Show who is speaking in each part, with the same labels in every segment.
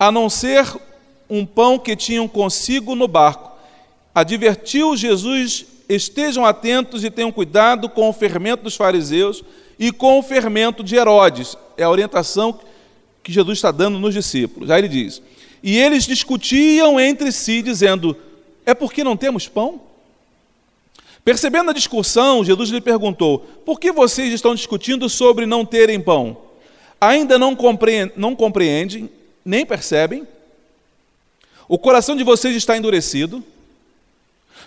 Speaker 1: a não ser um pão que tinham consigo no barco. Advertiu Jesus: estejam atentos e tenham cuidado com o fermento dos fariseus e com o fermento de Herodes. É a orientação que Jesus está dando nos discípulos. Aí ele diz: E eles discutiam entre si, dizendo: É porque não temos pão? Percebendo a discussão, Jesus lhe perguntou: Por que vocês estão discutindo sobre não terem pão? Ainda não compreendem, não compreendem nem percebem? O coração de vocês está endurecido?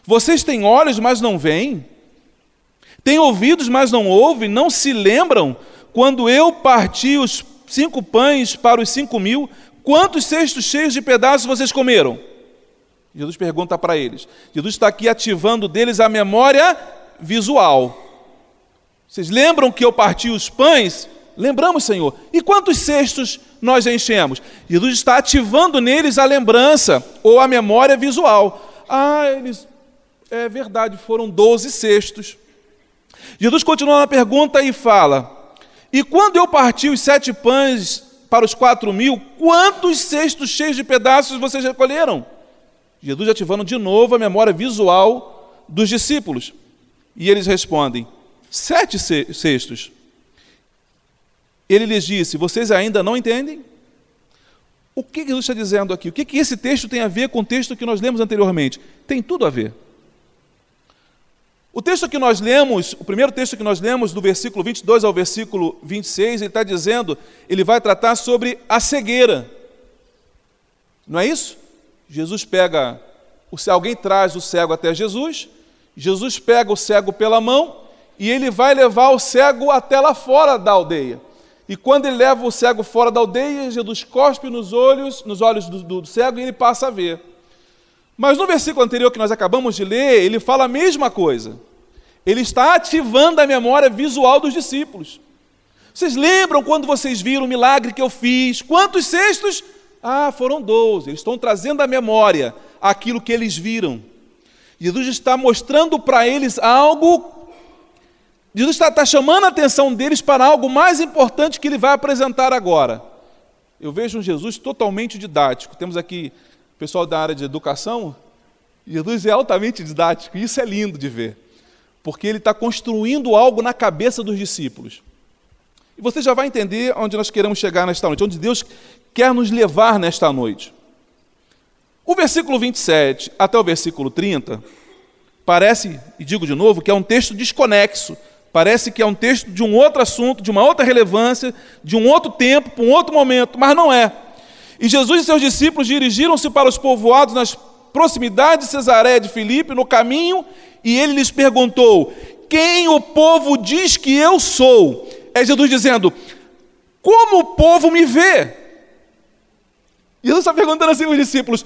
Speaker 1: Vocês têm olhos, mas não veem? Têm ouvidos, mas não ouvem? Não se lembram quando eu parti os cinco pães para os cinco mil? Quantos cestos cheios de pedaços vocês comeram? Jesus pergunta para eles. Jesus está aqui ativando deles a memória visual. Vocês lembram que eu parti os pães? Lembramos, Senhor. E quantos cestos nós enchemos? Jesus está ativando neles a lembrança ou a memória visual. Ah, eles. É verdade, foram 12 cestos. Jesus continua na pergunta e fala: E quando eu parti os sete pães para os quatro mil, quantos cestos cheios de pedaços vocês recolheram? Jesus ativando de novo a memória visual dos discípulos. E eles respondem: sete cestos. Ele lhes disse: Vocês ainda não entendem? O que Jesus está dizendo aqui? O que esse texto tem a ver com o texto que nós lemos anteriormente? Tem tudo a ver. O texto que nós lemos, o primeiro texto que nós lemos, do versículo 22 ao versículo 26, ele está dizendo, ele vai tratar sobre a cegueira. Não é isso? Jesus pega, alguém traz o cego até Jesus, Jesus pega o cego pela mão e ele vai levar o cego até lá fora da aldeia. E quando ele leva o cego fora da aldeia, Jesus cospe nos olhos, nos olhos do, do, do cego e ele passa a ver. Mas no versículo anterior que nós acabamos de ler, ele fala a mesma coisa. Ele está ativando a memória visual dos discípulos. Vocês lembram quando vocês viram o milagre que eu fiz? Quantos cestos? Ah, foram 12. Eles estão trazendo à memória aquilo que eles viram. Jesus está mostrando para eles algo. Jesus está, está chamando a atenção deles para algo mais importante que ele vai apresentar agora. Eu vejo um Jesus totalmente didático. Temos aqui o pessoal da área de educação. Jesus é altamente didático, isso é lindo de ver, porque ele está construindo algo na cabeça dos discípulos. E você já vai entender onde nós queremos chegar nesta noite, onde Deus quer nos levar nesta noite. O versículo 27 até o versículo 30 parece, e digo de novo, que é um texto desconexo. Parece que é um texto de um outro assunto, de uma outra relevância, de um outro tempo, para um outro momento, mas não é. E Jesus e seus discípulos dirigiram-se para os povoados nas proximidades de Cesareia de Filipe, no caminho, e ele lhes perguntou: Quem o povo diz que eu sou? É Jesus dizendo: Como o povo me vê? Jesus está perguntando assim aos discípulos: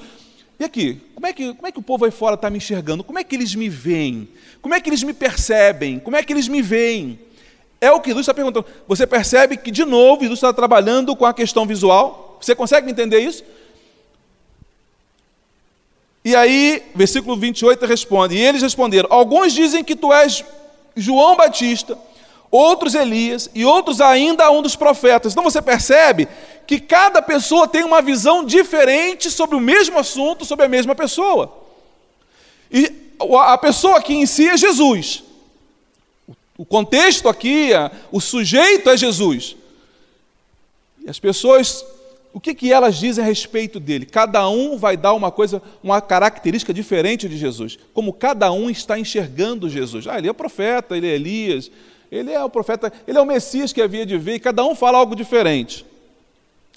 Speaker 1: e aqui, como é, que, como é que o povo aí fora está me enxergando? Como é que eles me veem? Como é que eles me percebem? Como é que eles me veem? É o que Jesus está perguntando. Você percebe que, de novo, Jesus está trabalhando com a questão visual? Você consegue entender isso? E aí, versículo 28 responde: E eles responderam: Alguns dizem que tu és João Batista, outros Elias e outros ainda um dos profetas. Então você percebe que cada pessoa tem uma visão diferente sobre o mesmo assunto, sobre a mesma pessoa. E a pessoa aqui em si é Jesus. O contexto aqui, o sujeito é Jesus. E as pessoas, o que, que elas dizem a respeito dele? Cada um vai dar uma coisa, uma característica diferente de Jesus. Como cada um está enxergando Jesus. Ah, ele é profeta, ele é Elias, ele é o profeta, ele é o Messias que havia de vir, e cada um fala algo diferente.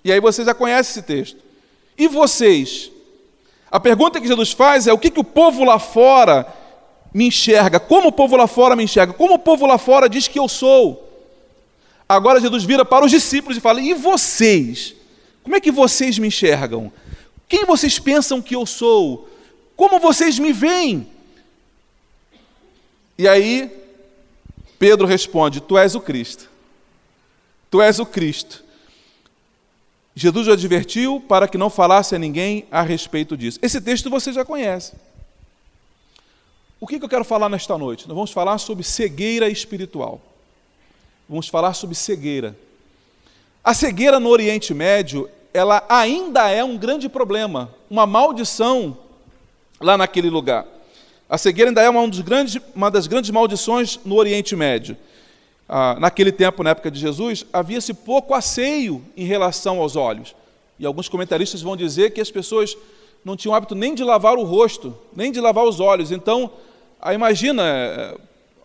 Speaker 1: E aí você já conhece esse texto. E vocês? A pergunta que Jesus faz é: o que, que o povo lá fora me enxerga? Como o povo lá fora me enxerga? Como o povo lá fora diz que eu sou? Agora Jesus vira para os discípulos e fala: e vocês? Como é que vocês me enxergam? Quem vocês pensam que eu sou? Como vocês me veem? E aí Pedro responde: Tu és o Cristo. Tu és o Cristo. Jesus o advertiu para que não falasse a ninguém a respeito disso. Esse texto você já conhece. O que eu quero falar nesta noite? Nós vamos falar sobre cegueira espiritual. Vamos falar sobre cegueira. A cegueira no Oriente Médio ela ainda é um grande problema, uma maldição lá naquele lugar. A cegueira ainda é uma, um grandes, uma das grandes maldições no Oriente Médio. Ah, naquele tempo, na época de Jesus, havia-se pouco asseio em relação aos olhos. E alguns comentaristas vão dizer que as pessoas não tinham hábito nem de lavar o rosto, nem de lavar os olhos. Então, ah, imagina, eh,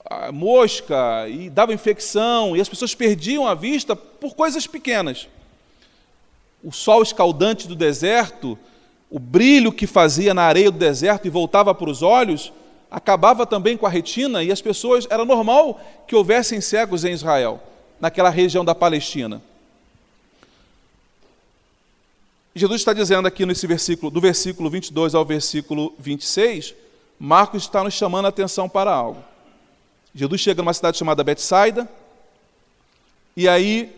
Speaker 1: a mosca, e dava infecção, e as pessoas perdiam a vista por coisas pequenas. O sol escaldante do deserto, o brilho que fazia na areia do deserto e voltava para os olhos, acabava também com a retina, e as pessoas, era normal que houvessem cegos em Israel, naquela região da Palestina. Jesus está dizendo aqui nesse versículo, do versículo 22 ao versículo 26, Marcos está nos chamando a atenção para algo. Jesus chega numa cidade chamada Betsaida, e aí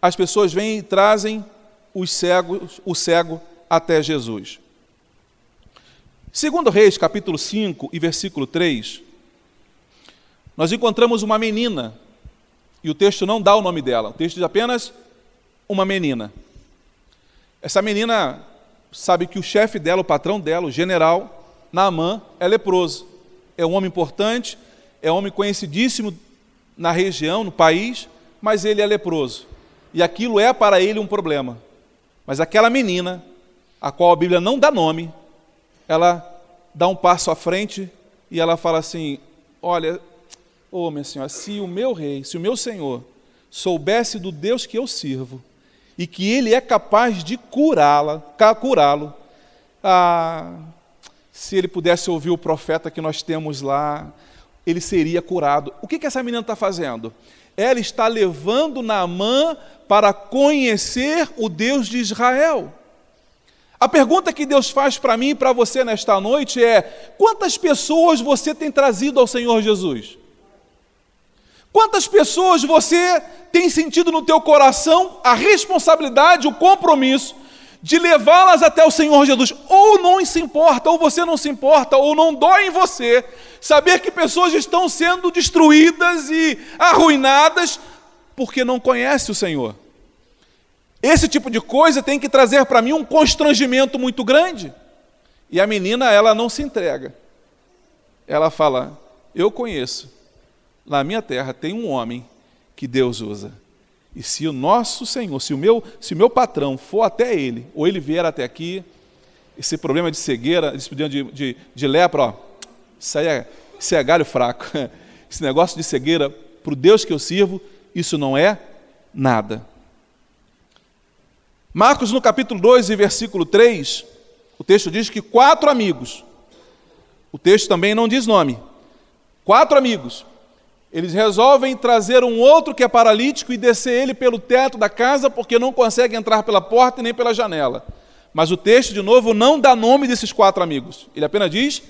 Speaker 1: as pessoas vêm e trazem os cegos, o cego até Jesus. Segundo Reis, capítulo 5 e versículo 3, nós encontramos uma menina, e o texto não dá o nome dela, o texto diz apenas uma menina. Essa menina sabe que o chefe dela, o patrão dela, o general, Naamã, é leproso. É um homem importante, é um homem conhecidíssimo na região, no país, mas ele é leproso. E aquilo é para ele um problema. Mas aquela menina, a qual a Bíblia não dá nome, ela dá um passo à frente e ela fala assim: Olha, ô oh, minha senhora, se o meu rei, se o meu senhor soubesse do Deus que eu sirvo, e que ele é capaz de curá-la, curá-lo. Ah, se ele pudesse ouvir o profeta que nós temos lá, ele seria curado. O que, que essa menina está fazendo? Ela está levando Naamã para conhecer o Deus de Israel. A pergunta que Deus faz para mim e para você nesta noite é: quantas pessoas você tem trazido ao Senhor Jesus? Quantas pessoas você tem sentido no teu coração a responsabilidade, o compromisso de levá-las até o Senhor Jesus? Ou não se importa, ou você não se importa, ou não dói em você saber que pessoas estão sendo destruídas e arruinadas porque não conhece o Senhor. Esse tipo de coisa tem que trazer para mim um constrangimento muito grande. E a menina, ela não se entrega. Ela fala: Eu conheço na minha terra tem um homem que Deus usa. E se o nosso Senhor, se o meu, se o meu patrão for até ele, ou ele vier até aqui, esse problema de cegueira, de, de, de lepra, ó, isso aí é, isso é galho fraco. Esse negócio de cegueira, para o Deus que eu sirvo, isso não é nada. Marcos, no capítulo 2 e versículo 3, o texto diz que quatro amigos, o texto também não diz nome, quatro amigos, eles resolvem trazer um outro que é paralítico e descer ele pelo teto da casa porque não consegue entrar pela porta nem pela janela. Mas o texto, de novo, não dá nome desses quatro amigos. Ele apenas diz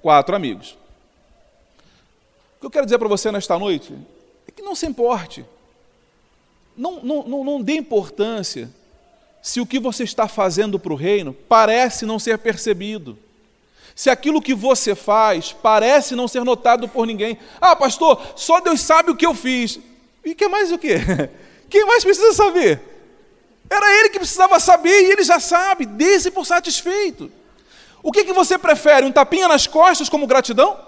Speaker 1: quatro amigos. O que eu quero dizer para você nesta noite é que não se importe. Não, não, não, não dê importância se o que você está fazendo para o reino parece não ser percebido se aquilo que você faz parece não ser notado por ninguém. Ah, pastor, só Deus sabe o que eu fiz. E que mais o quê? Quem mais precisa saber? Era ele que precisava saber e ele já sabe, dê-se por satisfeito. O que, que você prefere, um tapinha nas costas como gratidão?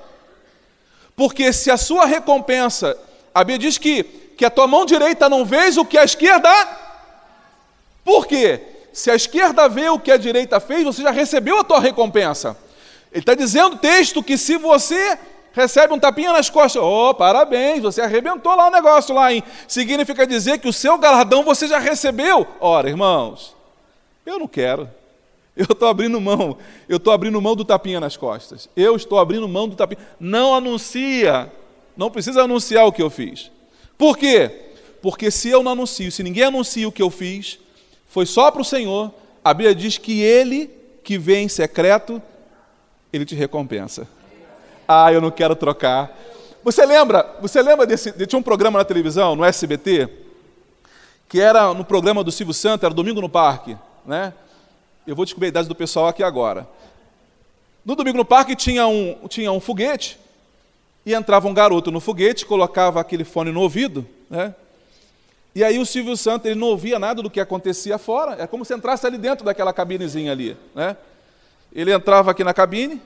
Speaker 1: Porque se a sua recompensa, a Bíblia diz que, que a tua mão direita não vê o que a esquerda. Por quê? Se a esquerda vê o que a direita fez, você já recebeu a tua recompensa. Ele está dizendo o texto que se você recebe um tapinha nas costas, oh, parabéns, você arrebentou lá o negócio lá, hein? Significa dizer que o seu galardão você já recebeu. Ora, irmãos, eu não quero. Eu estou abrindo mão, eu estou abrindo mão do tapinha nas costas. Eu estou abrindo mão do tapinha. Não anuncia, não precisa anunciar o que eu fiz. Por quê? Porque se eu não anuncio, se ninguém anuncia o que eu fiz, foi só para o Senhor. A Bíblia diz que Ele que vê em secreto ele te recompensa. Ah, eu não quero trocar. Você lembra? Você lembra desse? Tinha um programa na televisão, no SBT, que era no programa do Silvio Santos, era Domingo no Parque, né? Eu vou descobrir a idade do pessoal aqui agora. No Domingo no Parque tinha um, tinha um foguete, e entrava um garoto no foguete, colocava aquele fone no ouvido, né? E aí o Silvio Santos ele não ouvia nada do que acontecia fora. É como se entrasse ali dentro daquela cabinezinha ali, né? Ele entrava aqui na cabine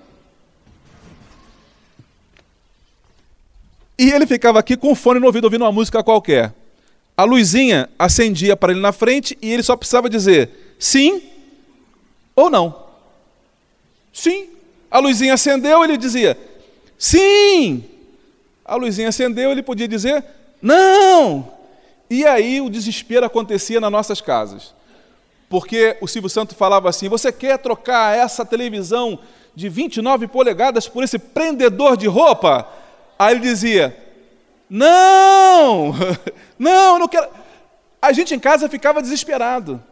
Speaker 1: e ele ficava aqui com o fone no ouvido ouvindo uma música qualquer. A luzinha acendia para ele na frente e ele só precisava dizer sim ou não. Sim. A luzinha acendeu, ele dizia sim. A luzinha acendeu, ele podia dizer não. E aí o desespero acontecia nas nossas casas. Porque o Silvio Santos falava assim: você quer trocar essa televisão de 29 polegadas por esse prendedor de roupa? Aí ele dizia: não, não, não quero. A gente em casa ficava desesperado.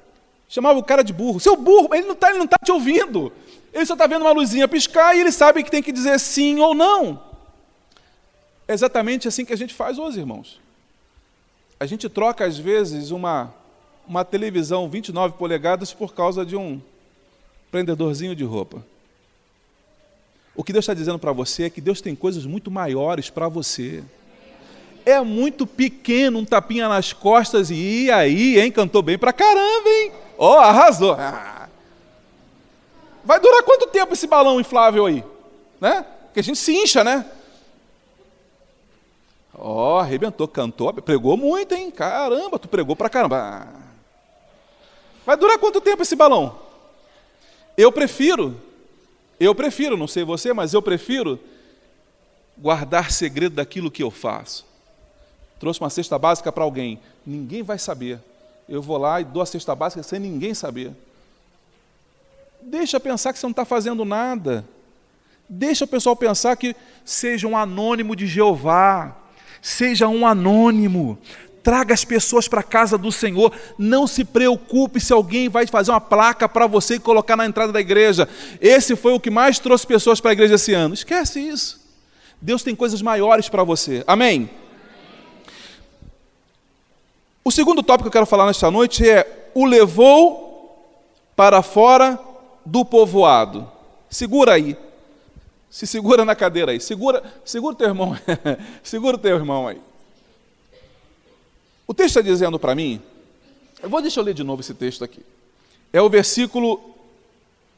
Speaker 1: Chamava o cara de burro. Seu burro, ele não está tá te ouvindo. Ele só está vendo uma luzinha piscar e ele sabe que tem que dizer sim ou não. É exatamente assim que a gente faz hoje, irmãos. A gente troca, às vezes, uma, uma televisão 29 polegadas por causa de um prendedorzinho de roupa. O que Deus está dizendo para você é que Deus tem coisas muito maiores para você. É muito pequeno um tapinha nas costas e, aí, hein? Cantou bem para caramba, hein? Ó, oh, arrasou. Vai durar quanto tempo esse balão inflável aí? Né? Que a gente se incha, né? Ó, oh, arrebentou, cantou, pregou muito, hein? Caramba, tu pregou pra caramba. Vai durar quanto tempo esse balão? Eu prefiro, eu prefiro, não sei você, mas eu prefiro guardar segredo daquilo que eu faço. Trouxe uma cesta básica para alguém, ninguém vai saber. Eu vou lá e dou a cesta básica sem ninguém saber. Deixa pensar que você não está fazendo nada. Deixa o pessoal pensar que seja um anônimo de Jeová. Seja um anônimo. Traga as pessoas para a casa do Senhor. Não se preocupe se alguém vai fazer uma placa para você e colocar na entrada da igreja. Esse foi o que mais trouxe pessoas para a igreja esse ano. Esquece isso. Deus tem coisas maiores para você. Amém? O segundo tópico que eu quero falar nesta noite é o levou para fora do povoado. Segura aí. Se segura na cadeira aí. Segura, segura o teu irmão. segura teu irmão aí. O texto está dizendo para mim, eu vou deixar eu ler de novo esse texto aqui. É o versículo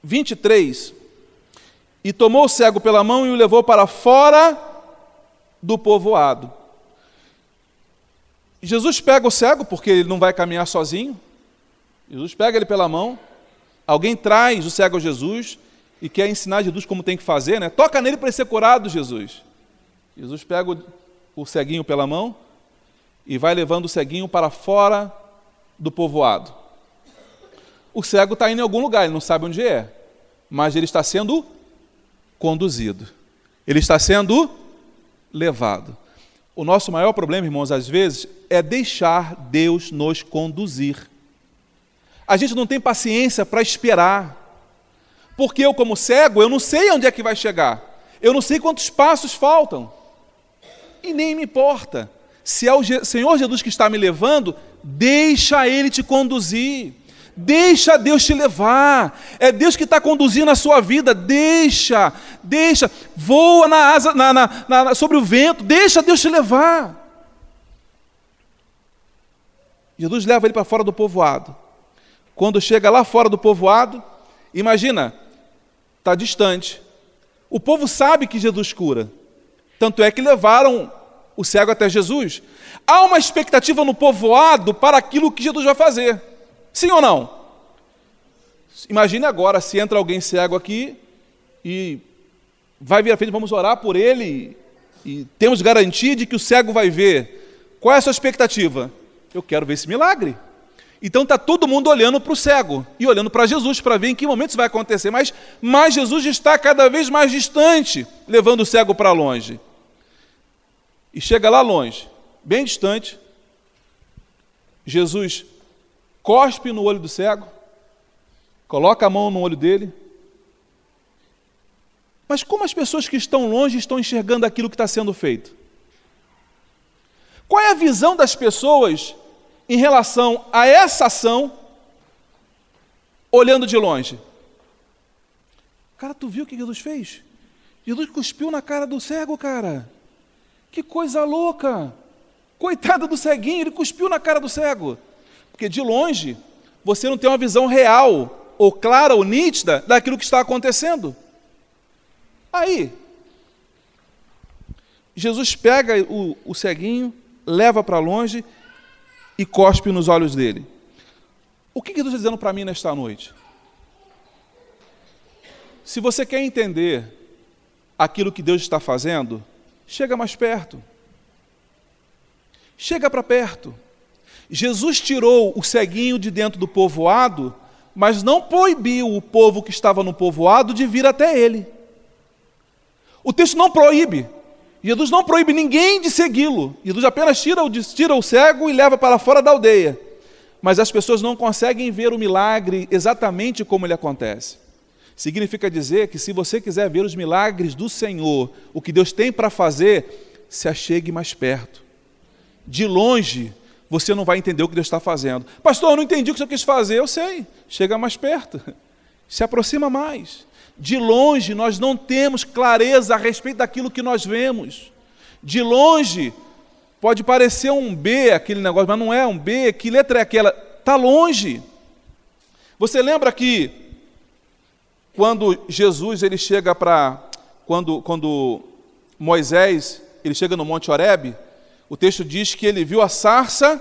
Speaker 1: 23. E tomou o cego pela mão e o levou para fora do povoado. Jesus pega o cego, porque ele não vai caminhar sozinho. Jesus pega ele pela mão. Alguém traz o cego a Jesus e quer ensinar Jesus como tem que fazer, né? Toca nele para ele ser curado, Jesus. Jesus pega o, ceguinho pela mão e vai levando o ceguinho para fora do povoado. O cego está indo em algum lugar, ele não sabe onde é, mas ele está sendo conduzido. Ele está sendo levado. O nosso maior problema, irmãos, às vezes, é deixar Deus nos conduzir. A gente não tem paciência para esperar. Porque eu, como cego, eu não sei onde é que vai chegar. Eu não sei quantos passos faltam. E nem me importa. Se é o Senhor Jesus que está me levando, deixa Ele te conduzir. Deixa Deus te levar. É Deus que está conduzindo a sua vida. Deixa, deixa. Voa na asa, na, na, na, sobre o vento. Deixa Deus te levar. Jesus leva ele para fora do povoado. Quando chega lá fora do povoado, imagina, está distante. O povo sabe que Jesus cura. Tanto é que levaram o cego até Jesus. Há uma expectativa no povoado para aquilo que Jesus vai fazer. Sim ou não? Imagine agora se entra alguém cego aqui e vai vir à frente, vamos orar por ele e temos garantia de que o cego vai ver. Qual é a sua expectativa? Eu quero ver esse milagre. Então está todo mundo olhando para o cego e olhando para Jesus para ver em que momento isso vai acontecer. Mas, mas Jesus está cada vez mais distante, levando o cego para longe. E chega lá longe, bem distante. Jesus cospe no olho do cego, coloca a mão no olho dele. Mas como as pessoas que estão longe estão enxergando aquilo que está sendo feito? Qual é a visão das pessoas em relação a essa ação, olhando de longe. Cara, tu viu o que Jesus fez? Jesus cuspiu na cara do cego, cara. Que coisa louca! Coitado do ceguinho, ele cuspiu na cara do cego. Porque de longe, você não tem uma visão real, ou clara, ou nítida daquilo que está acontecendo. Aí, Jesus pega o, o ceguinho, leva para longe e cospe nos olhos dele. O que, Deus está dizendo para mim nesta noite? Se você quer entender aquilo que Deus está fazendo, chega mais perto. Chega para perto. Jesus tirou o ceguinho de dentro do povoado, mas não proibiu o povo que estava no povoado de vir até ele. O texto não proíbe. Jesus não proíbe ninguém de segui-lo. Jesus apenas tira o, tira o cego e leva para fora da aldeia. Mas as pessoas não conseguem ver o milagre exatamente como ele acontece. Significa dizer que se você quiser ver os milagres do Senhor, o que Deus tem para fazer, se achegue mais perto. De longe, você não vai entender o que Deus está fazendo. Pastor, eu não entendi o que você quis fazer. Eu sei. Chega mais perto. Se aproxima mais. De longe, nós não temos clareza a respeito daquilo que nós vemos. De longe, pode parecer um B aquele negócio, mas não é um B. Que letra é aquela? Está longe. Você lembra que quando Jesus ele chega para quando, quando Moisés ele chega no Monte Horebe, o texto diz que ele viu a sarça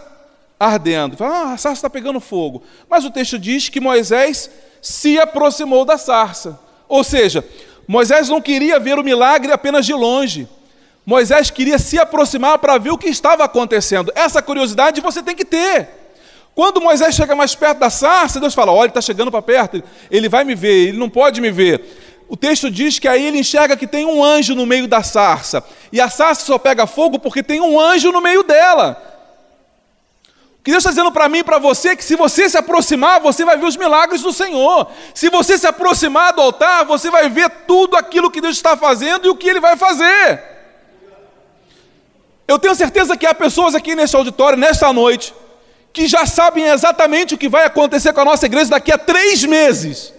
Speaker 1: ardendo. Fala, ah, a sarça está pegando fogo. Mas o texto diz que Moisés se aproximou da sarça. Ou seja, Moisés não queria ver o milagre apenas de longe. Moisés queria se aproximar para ver o que estava acontecendo. Essa curiosidade você tem que ter. Quando Moisés chega mais perto da sarça, Deus fala: Olha, está chegando para perto, ele vai me ver, ele não pode me ver. O texto diz que aí ele enxerga que tem um anjo no meio da sarça, e a sarça só pega fogo porque tem um anjo no meio dela. Que Deus está dizendo para mim e para você que se você se aproximar, você vai ver os milagres do Senhor. Se você se aproximar do altar, você vai ver tudo aquilo que Deus está fazendo e o que Ele vai fazer. Eu tenho certeza que há pessoas aqui nesse auditório, nesta noite, que já sabem exatamente o que vai acontecer com a nossa igreja daqui a três meses.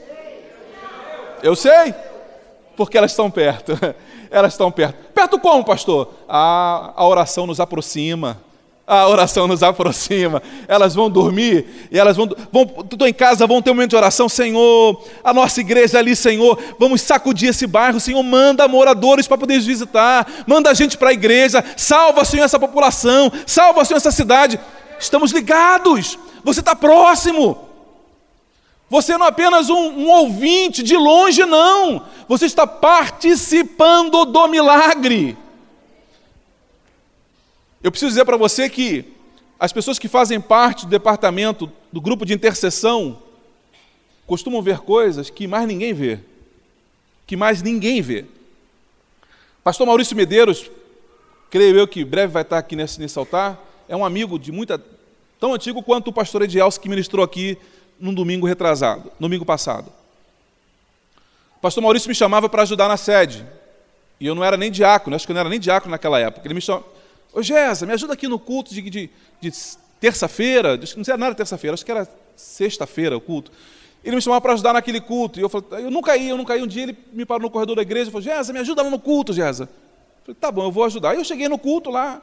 Speaker 1: Eu sei, porque elas estão perto. Elas estão perto. Perto como, pastor? A, a oração nos aproxima. A oração nos aproxima. Elas vão dormir e elas vão, vão estou em casa, vão ter um momento de oração. Senhor, a nossa igreja ali, Senhor, vamos sacudir esse bairro. Senhor, manda moradores para poder visitar. Manda a gente para a igreja. Salva, Senhor, essa população. Salva, Senhor, essa cidade. Estamos ligados. Você está próximo. Você não é apenas um, um, ouvinte de longe, não. Você está participando do milagre. Eu preciso dizer para você que as pessoas que fazem parte do departamento, do grupo de intercessão, costumam ver coisas que mais ninguém vê. Que mais ninguém vê. Pastor Maurício Medeiros, creio eu que breve vai estar aqui nesse, nesse altar, é um amigo de muita. tão antigo quanto o pastor Edielso que ministrou aqui num domingo retrasado, domingo passado. O pastor Maurício me chamava para ajudar na sede. E eu não era nem diácono, acho que eu não era nem diácono naquela época. Ele me chamava, ô Gésa, me ajuda aqui no culto de, de, de terça-feira, não sei nada terça-feira, acho que era sexta-feira o culto. Ele me chamava para ajudar naquele culto. E eu falei, eu nunca ia, eu nunca ia. Um dia ele me parou no corredor da igreja e falou, Gésa, me ajuda lá no culto, Gésa. Eu falei, tá bom, eu vou ajudar. Aí eu cheguei no culto lá,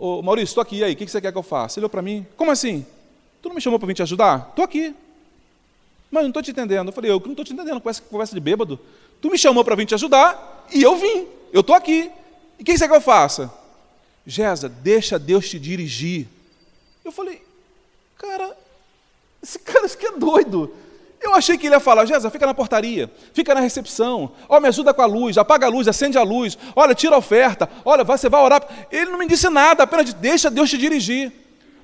Speaker 1: Ô, Maurício, estou aqui, e aí, o que você quer que eu faça? Ele olhou para mim, como assim? Tu não me chamou para vir te ajudar? Estou aqui. Mas não estou te entendendo. Eu falei, eu não estou te entendendo com essa conversa de bêbado. Tu me chamou para vir te ajudar e eu vim. Eu estou aqui. E o que você quer que eu faça? Gesa, deixa Deus te dirigir. Eu falei, cara, esse cara isso aqui é doido. Eu achei que ele ia falar, Jesus, fica na portaria, fica na recepção, ó, me ajuda com a luz, apaga a luz, acende a luz, olha, tira a oferta, olha, você vai orar. Ele não me disse nada, apenas disse, deixa Deus te dirigir.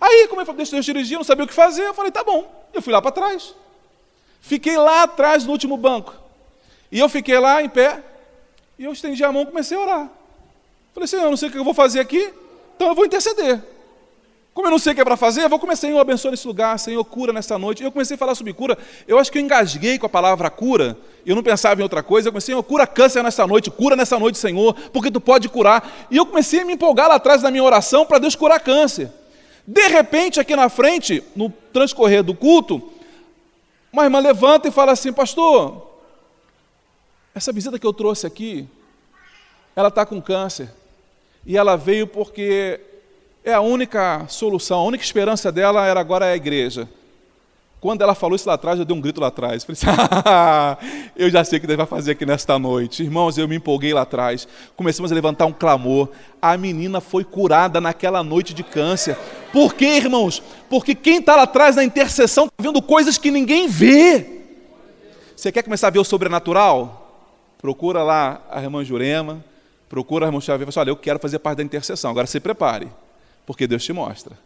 Speaker 1: Aí, como ele falou, deixa Deus te dirigir, eu não sabia o que fazer, eu falei, tá bom. Eu fui lá para trás. Fiquei lá atrás no último banco. E eu fiquei lá em pé, e eu estendi a mão e comecei a orar. Falei, Senhor, eu não sei o que eu vou fazer aqui, então eu vou interceder. Como eu não sei o que é para fazer, eu vou começar, Senhor, abençoa nesse lugar, Senhor, cura nessa noite. Eu comecei a falar sobre cura. Eu acho que eu engasguei com a palavra cura. Eu não pensava em outra coisa. Eu comecei, Senhor, cura câncer nessa noite, cura nessa noite, Senhor, porque tu pode curar. E eu comecei a me empolgar lá atrás da minha oração para Deus curar câncer. De repente, aqui na frente, no transcorrer do culto, uma irmã levanta e fala assim: Pastor, essa visita que eu trouxe aqui, ela está com câncer. E ela veio porque é a única solução, a única esperança dela era agora a igreja. Quando ela falou isso lá atrás, eu dei um grito lá atrás. Falei assim, eu já sei o que Deus vai fazer aqui nesta noite. Irmãos, eu me empolguei lá atrás. Começamos a levantar um clamor. A menina foi curada naquela noite de câncer. Por quê, irmãos? Porque quem está lá atrás na intercessão está vendo coisas que ninguém vê. Você quer começar a ver o sobrenatural? Procura lá a irmã Jurema, procura a irmã Xavier e fala assim, olha, eu quero fazer parte da intercessão. Agora se prepare, porque Deus te mostra.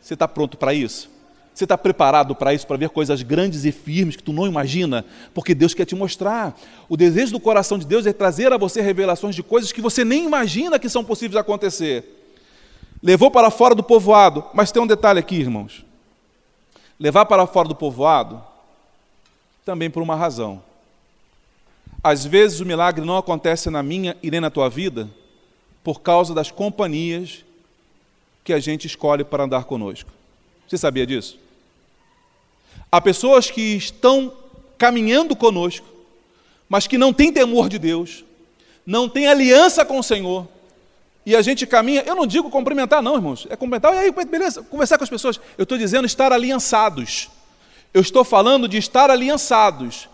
Speaker 1: Você está pronto para isso? Você está preparado para isso, para ver coisas grandes e firmes que tu não imagina? Porque Deus quer te mostrar. O desejo do coração de Deus é trazer a você revelações de coisas que você nem imagina que são possíveis de acontecer. Levou para fora do povoado, mas tem um detalhe aqui, irmãos. Levar para fora do povoado também por uma razão. Às vezes o milagre não acontece na minha e nem na tua vida por causa das companhias que a gente escolhe para andar conosco. Você sabia disso? Há pessoas que estão caminhando conosco, mas que não têm temor de Deus, não têm aliança com o Senhor, e a gente caminha, eu não digo cumprimentar, não, irmãos, é cumprimentar, e aí, beleza, conversar com as pessoas. Eu estou dizendo estar aliançados. Eu estou falando de estar aliançados.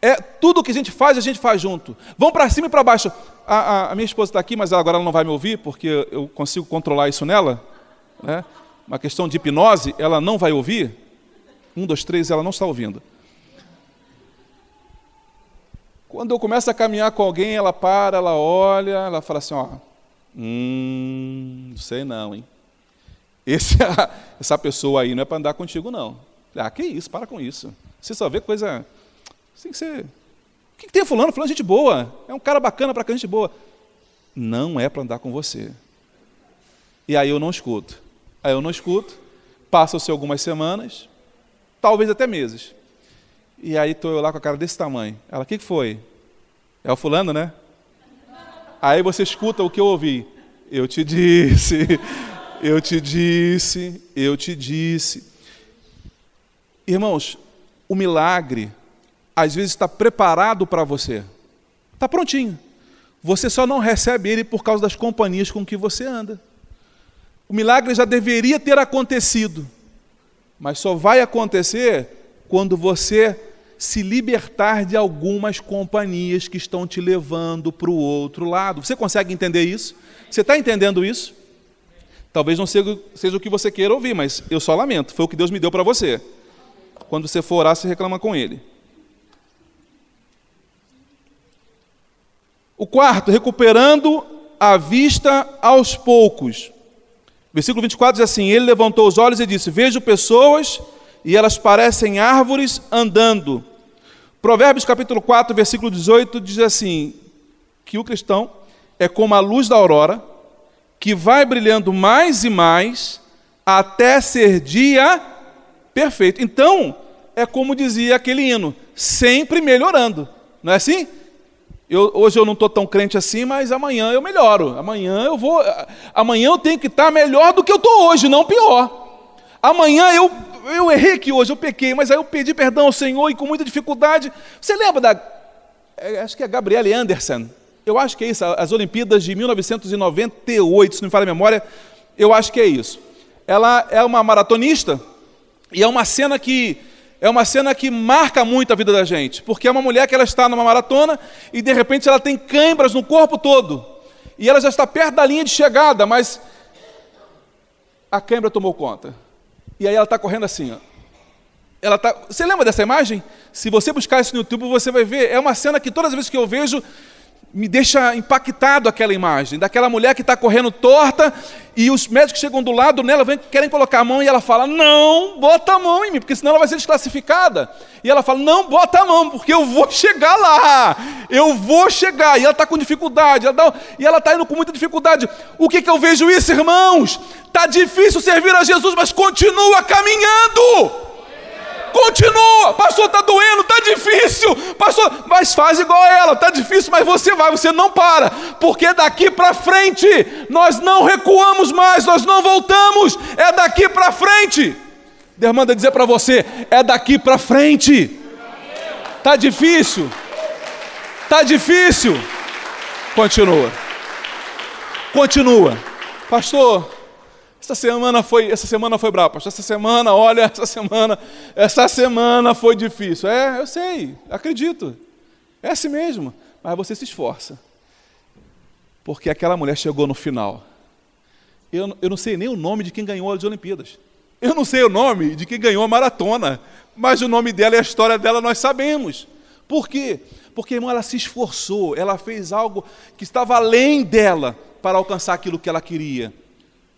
Speaker 1: É tudo que a gente faz, a gente faz junto. Vão para cima e para baixo. A, a, a minha esposa está aqui, mas agora ela não vai me ouvir, porque eu consigo controlar isso nela. Né? Uma questão de hipnose, ela não vai ouvir. Um, dois, três, ela não está ouvindo. Quando eu começo a caminhar com alguém, ela para, ela olha, ela fala assim, ó, hum, não sei não, hein? Esse, essa pessoa aí não é para andar contigo, não. Ah, que isso, para com isso. Você só vê coisa. Tem que ser. O que, tem fulano? Fulano é gente boa. É um cara bacana para gente boa. Não é para andar com você. E aí eu não escuto. Aí eu não escuto. Passam-se algumas semanas, talvez até meses. E aí estou eu lá com a cara desse tamanho. Ela, o que foi? É o fulano, né? Aí você escuta o que eu ouvi. Eu te disse, eu te disse, eu te disse. Irmãos, o milagre às vezes está preparado para você. Está prontinho. Você só não recebe ele por causa das companhias com que você anda. O milagre já deveria ter acontecido, mas só vai acontecer quando você se libertar de algumas companhias que estão te levando para o outro lado. Você consegue entender isso? Você está entendendo isso? Talvez não seja, seja, o que você queira ouvir, mas eu só lamento. Foi o que Deus me deu para você. Quando você for orar, você reclama com Ele. O quarto, recuperando a vista aos poucos. Versículo 24 diz assim: Ele levantou os olhos e disse: Vejo pessoas e elas parecem árvores andando. Provérbios capítulo 4, versículo 18 diz assim: que o cristão é como a luz da aurora, que vai brilhando mais e mais até ser dia perfeito. Então, é como dizia aquele hino, sempre melhorando. Não é assim? Eu, hoje eu não estou tão crente assim, mas amanhã eu melhoro. Amanhã eu vou. Amanhã eu tenho que estar melhor do que eu estou hoje, não pior. Amanhã eu eu errei aqui hoje, eu pequei, mas aí eu pedi perdão ao Senhor e com muita dificuldade. Você lembra da. É, acho que é a Gabriele Anderson. Eu acho que é isso, as Olimpíadas de 1998, se não me falha a memória, eu acho que é isso. Ela é uma maratonista e é uma cena que é uma cena que marca muito a vida da gente, porque é uma mulher que ela está numa maratona e de repente ela tem câimbras no corpo todo. E ela já está perto da linha de chegada, mas a câimbra tomou conta. E aí ela está correndo assim, ó. Ela tá, você lembra dessa imagem? Se você buscar isso no YouTube, você vai ver. É uma cena que todas as vezes que eu vejo, me deixa impactado aquela imagem, daquela mulher que está correndo torta e os médicos chegam do lado nela, vem, querem colocar a mão e ela fala: Não, bota a mão em mim, porque senão ela vai ser desclassificada. E ela fala: Não, bota a mão, porque eu vou chegar lá, eu vou chegar. E ela está com dificuldade, ela e ela está indo com muita dificuldade. O que, que eu vejo isso, irmãos? Está difícil servir a Jesus, mas continua caminhando. Continua, pastor, está doendo, está difícil, pastor, mas faz igual ela, está difícil, mas você vai, você não para, porque daqui para frente nós não recuamos mais, nós não voltamos, é daqui para frente. Deus manda dizer para você, é daqui para frente. Está difícil, está difícil, continua, continua, pastor. Essa semana foi, essa semana foi brava, pastor. Essa semana, olha, essa semana, essa semana foi difícil. É, eu sei, acredito. É assim mesmo. Mas você se esforça. Porque aquela mulher chegou no final. Eu, eu não sei nem o nome de quem ganhou as Olimpíadas. Eu não sei o nome de quem ganhou a maratona. Mas o nome dela e a história dela nós sabemos. Por quê? Porque, irmão, ela se esforçou, ela fez algo que estava além dela para alcançar aquilo que ela queria.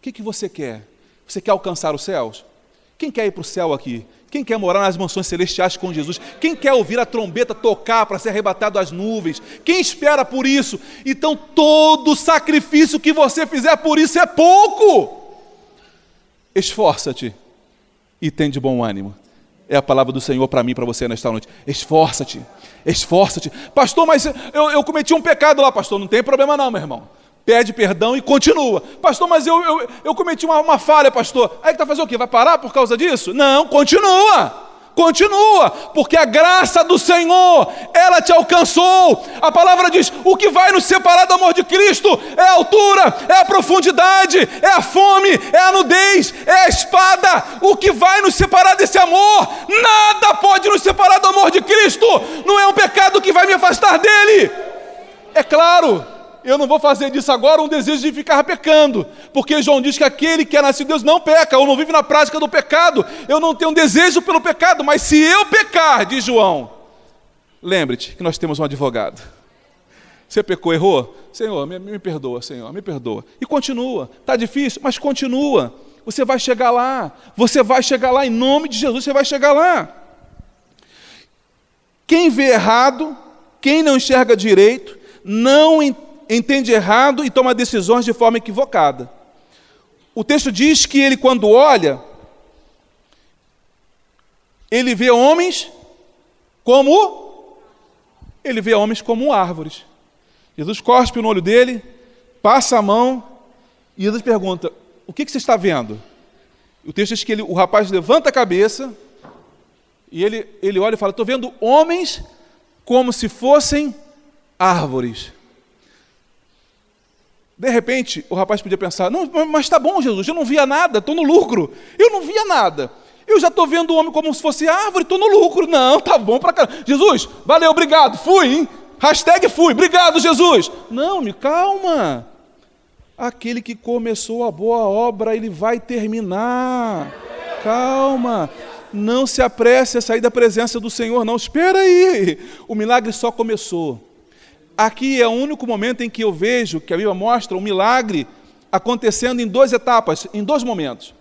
Speaker 1: O que, que você quer? Você quer alcançar os céus? Quem quer ir para o céu aqui? Quem quer morar nas mansões celestiais com Jesus? Quem quer ouvir a trombeta tocar para ser arrebatado às nuvens? Quem espera por isso? Então, todo sacrifício que você fizer por isso é pouco. Esforça-te e tem de bom ânimo. É a palavra do Senhor para mim, para você nesta noite. Esforça-te, esforça-te. Pastor, mas eu, eu cometi um pecado lá, pastor. Não tem problema não, meu irmão pede perdão e continua. Pastor, mas eu, eu, eu cometi uma, uma falha, pastor. Aí que está fazendo o quê? Vai parar por causa disso? Não, continua. Continua, porque a graça do Senhor, ela te alcançou. A palavra diz: o que vai nos separar do amor de Cristo é a altura, é a profundidade, é a fome, é a nudez, é a espada. O que vai nos separar desse amor? Nada pode nos separar do amor de Cristo. Não é um pecado que vai me afastar dele. É claro eu não vou fazer disso agora um desejo de ficar pecando, porque João diz que aquele que é nascido de Deus não peca, ou não vive na prática do pecado. Eu não tenho desejo pelo pecado, mas se eu pecar, diz João, lembre-te que nós temos um advogado. Você pecou, errou? Senhor, me, me perdoa, Senhor, me perdoa. E continua. Está difícil, mas continua. Você vai chegar lá. Você vai chegar lá em nome de Jesus, você vai chegar lá. Quem vê errado, quem não enxerga direito, não entende entende errado e toma decisões de forma equivocada. O texto diz que ele, quando olha, ele vê homens como ele vê homens como árvores. Jesus cospe no olho dele, passa a mão e Jesus pergunta: O que, que você está vendo? O texto diz que ele, o rapaz levanta a cabeça e ele, ele olha e fala: Estou vendo homens como se fossem árvores. De repente, o rapaz podia pensar: não, mas está bom, Jesus, eu não via nada, estou no lucro. Eu não via nada. Eu já estou vendo o homem como se fosse árvore, estou no lucro. Não, tá bom para caramba. Jesus, valeu, obrigado, fui, hein? Hashtag fui, obrigado, Jesus. Não, me calma. Aquele que começou a boa obra, ele vai terminar. Calma. Não se apresse a sair da presença do Senhor, não. Espera aí. O milagre só começou. Aqui é o único momento em que eu vejo que a Bíblia mostra um milagre acontecendo em duas etapas, em dois momentos.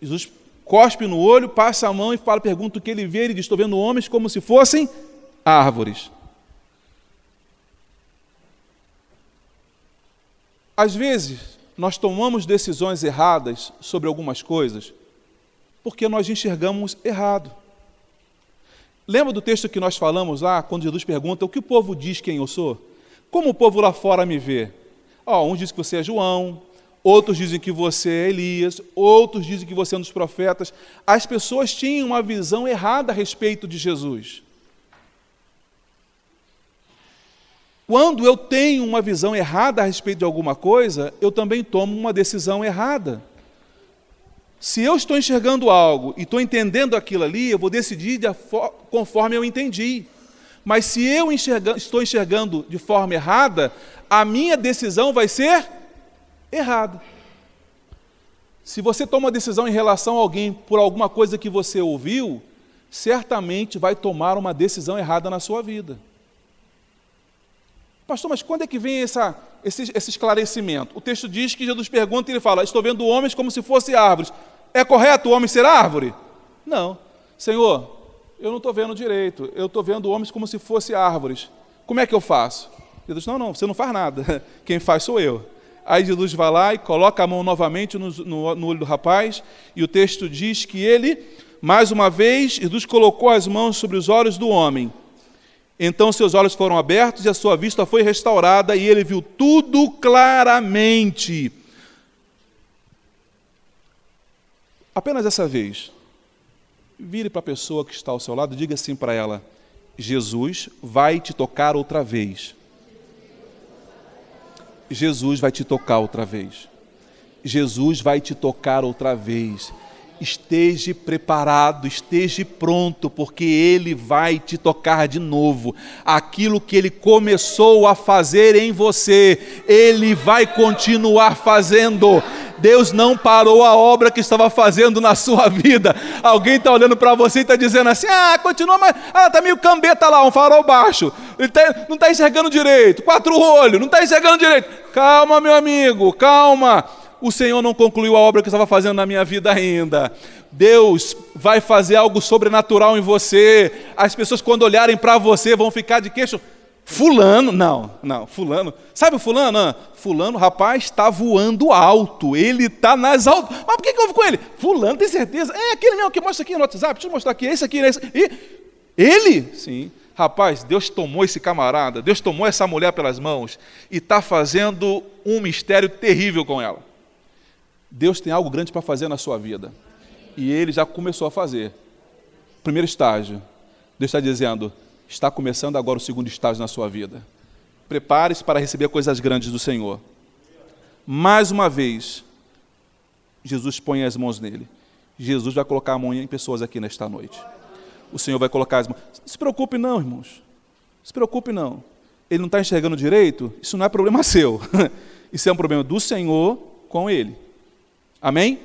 Speaker 1: Jesus cospe no olho, passa a mão e fala, pergunta o que ele vê, ele diz: Estou vendo homens como se fossem árvores. Às vezes, nós tomamos decisões erradas sobre algumas coisas porque nós enxergamos errado. Lembra do texto que nós falamos lá, quando Jesus pergunta: O que o povo diz quem eu sou? Como o povo lá fora me vê? Oh, uns dizem que você é João, outros dizem que você é Elias, outros dizem que você é um dos profetas. As pessoas tinham uma visão errada a respeito de Jesus. Quando eu tenho uma visão errada a respeito de alguma coisa, eu também tomo uma decisão errada. Se eu estou enxergando algo e estou entendendo aquilo ali, eu vou decidir de conforme eu entendi. Mas se eu enxerga, estou enxergando de forma errada, a minha decisão vai ser errada. Se você toma uma decisão em relação a alguém por alguma coisa que você ouviu, certamente vai tomar uma decisão errada na sua vida. Pastor, mas quando é que vem essa, esse, esse esclarecimento? O texto diz que Jesus pergunta e ele fala: Estou vendo homens como se fossem árvores. É correto o homem ser árvore? Não. Senhor, eu não estou vendo direito, eu estou vendo homens como se fossem árvores. Como é que eu faço? Jesus, não, não, você não faz nada. Quem faz sou eu. Aí Jesus vai lá e coloca a mão novamente no, no, no olho do rapaz, e o texto diz que ele, mais uma vez, Jesus colocou as mãos sobre os olhos do homem. Então seus olhos foram abertos e a sua vista foi restaurada, e ele viu tudo claramente. Apenas essa vez, vire para a pessoa que está ao seu lado e diga assim para ela: Jesus vai te tocar outra vez. Jesus vai te tocar outra vez. Jesus vai te tocar outra vez. Esteja preparado, esteja pronto, porque Ele vai te tocar de novo. Aquilo que Ele começou a fazer em você, Ele vai continuar fazendo. Deus não parou a obra que estava fazendo na sua vida. Alguém está olhando para você e está dizendo assim: ah, continua, mas ah, está meio cambeta lá, um farol baixo. Ele tá, não está enxergando direito, quatro olhos, não está enxergando direito. Calma, meu amigo, calma. O Senhor não concluiu a obra que estava fazendo na minha vida ainda. Deus vai fazer algo sobrenatural em você. As pessoas, quando olharem para você, vão ficar de queixo Fulano, não, não, fulano. Sabe o fulano? Ah, fulano, rapaz, está voando alto. Ele está nas altas. Mas por que, que houve com ele? Fulano, tem certeza? É aquele mesmo que mostra aqui no WhatsApp. Deixa eu mostrar aqui. Esse aqui, esse. E ele? Sim. Rapaz, Deus tomou esse camarada, Deus tomou essa mulher pelas mãos e está fazendo um mistério terrível com ela. Deus tem algo grande para fazer na sua vida. E ele já começou a fazer. Primeiro estágio. Deus está dizendo: Está começando agora o segundo estágio na sua vida. Prepare-se para receber coisas grandes do Senhor. Mais uma vez, Jesus põe as mãos nele. Jesus vai colocar a mão em pessoas aqui nesta noite. O Senhor vai colocar as mãos. Não se preocupe, não, irmãos. Não se preocupe, não. Ele não está enxergando direito? Isso não é problema seu. Isso é um problema do Senhor com ele. Amém?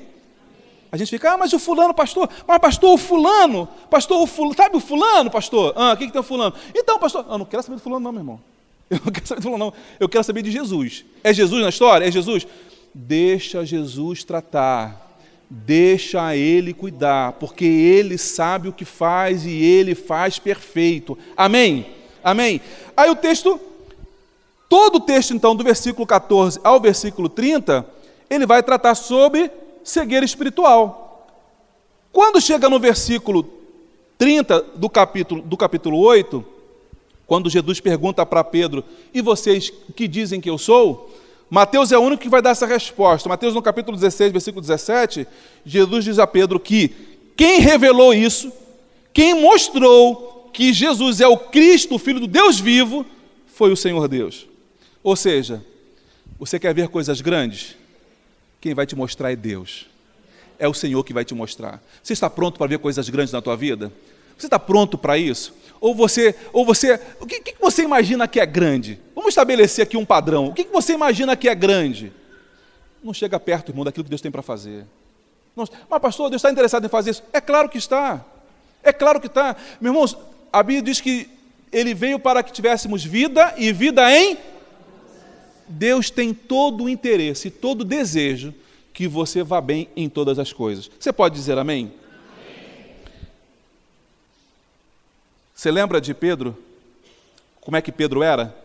Speaker 1: A gente fica, ah, mas o fulano, pastor, mas pastor, o fulano, pastor, o fulano, sabe o fulano, pastor? Ah, o que, que tem o fulano? Então, pastor, eu não quero saber do fulano, não, meu irmão. Eu não quero saber do fulano, não. Eu quero saber de Jesus. É Jesus na história? É Jesus? Deixa Jesus tratar. Deixa ele cuidar, porque ele sabe o que faz e ele faz perfeito. Amém? Amém? Aí o texto, todo o texto, então, do versículo 14 ao versículo 30, ele vai tratar sobre cegueira espiritual. Quando chega no versículo 30 do capítulo, do capítulo 8, quando Jesus pergunta para Pedro: E vocês que dizem que eu sou? Mateus é o único que vai dar essa resposta. Mateus, no capítulo 16, versículo 17, Jesus diz a Pedro que quem revelou isso, quem mostrou que Jesus é o Cristo, o Filho do Deus vivo, foi o Senhor Deus. Ou seja, você quer ver coisas grandes? Quem vai te mostrar é Deus. É o Senhor que vai te mostrar. Você está pronto para ver coisas grandes na tua vida? Você está pronto para isso? Ou você, ou você, o que, que você imagina que é grande? Vamos estabelecer aqui um padrão. O que, que você imagina que é grande? Não chega perto, irmão, daquilo que Deus tem para fazer. Não, mas, pastor, Deus está interessado em fazer isso? É claro que está. É claro que está. Meus irmãos, a Bíblia diz que Ele veio para que tivéssemos vida e vida em Deus tem todo o interesse, todo o desejo que você vá bem em todas as coisas. Você pode dizer amém? amém? Você lembra de Pedro? Como é que Pedro era?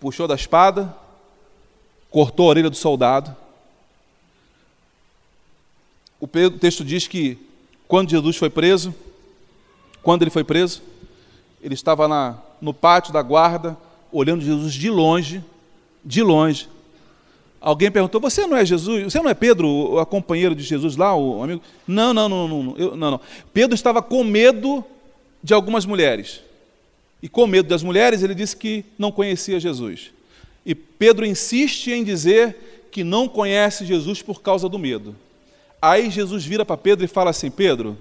Speaker 1: Puxou da espada, cortou a orelha do soldado. O texto diz que quando Jesus foi preso, quando ele foi preso, ele estava na, no pátio da guarda, olhando Jesus de longe, de longe. Alguém perguntou: Você não é Jesus? Você não é Pedro, o companheiro de Jesus lá, o amigo? Não, não, não, não, eu, não, não. Pedro estava com medo de algumas mulheres. E com medo das mulheres, ele disse que não conhecia Jesus. E Pedro insiste em dizer que não conhece Jesus por causa do medo. Aí Jesus vira para Pedro e fala assim: Pedro,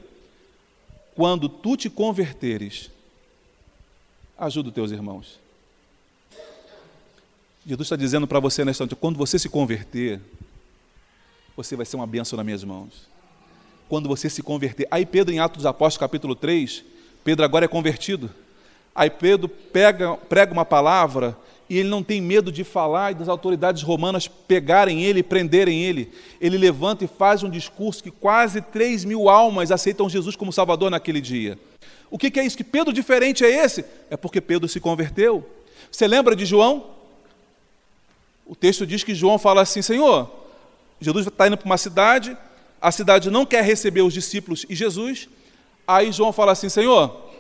Speaker 1: quando tu te converteres, ajuda os teus irmãos. Jesus está dizendo para você nesta noite: quando você se converter, você vai ser uma bênção nas minhas mãos. Quando você se converter. Aí Pedro, em Atos dos Apóstolos, capítulo 3, Pedro agora é convertido. Aí Pedro pega, prega uma palavra e ele não tem medo de falar e das autoridades romanas pegarem ele e prenderem ele. Ele levanta e faz um discurso que quase 3 mil almas aceitam Jesus como Salvador naquele dia. O que, é isso? Que Pedro diferente é esse? É porque Pedro se converteu. Você lembra de João? O texto diz que João fala assim: Senhor, Jesus está indo para uma cidade, a cidade não quer receber os discípulos e Jesus. Aí João fala assim: Senhor,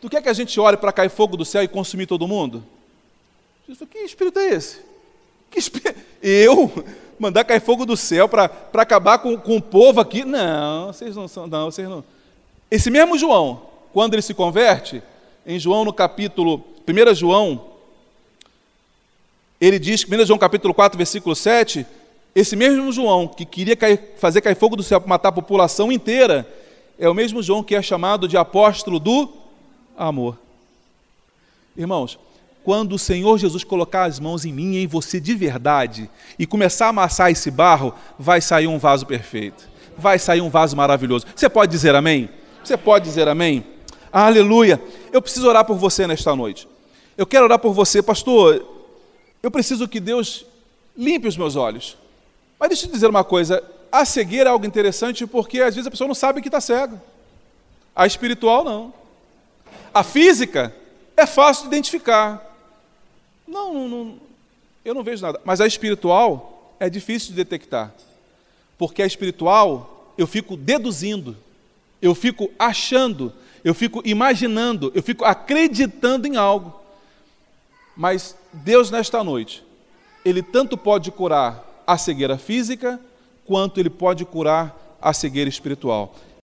Speaker 1: tu quer que a gente ore para cair fogo do céu e consumir todo mundo? Jesus que espírito é esse? Que? Eu mandar cair fogo do céu para acabar com, com o povo aqui? Não, vocês não são, não, vocês não. Esse mesmo João, quando ele se converte, em João no capítulo, 1 João, Ele diz, 1 João capítulo 4, versículo 7, esse mesmo João que queria cair, fazer cair fogo do céu para matar a população inteira, é o mesmo João que é chamado de apóstolo do amor. Irmãos, quando o Senhor Jesus colocar as mãos em mim e em você de verdade e começar a amassar esse barro, vai sair um vaso perfeito. Vai sair um vaso maravilhoso. Você pode dizer amém? Você pode dizer amém? Aleluia. Eu preciso orar por você nesta noite. Eu quero orar por você, pastor. Eu preciso que Deus limpe os meus olhos. Mas deixa eu te dizer uma coisa: a cegueira é algo interessante porque às vezes a pessoa não sabe que está cega. A espiritual, não. A física é fácil de identificar. Não, não, não, eu não vejo nada. Mas a espiritual é difícil de detectar. Porque a espiritual eu fico deduzindo, eu fico achando, eu fico imaginando, eu fico acreditando em algo. Mas Deus, nesta noite, Ele tanto pode curar a cegueira física, quanto Ele pode curar a cegueira espiritual.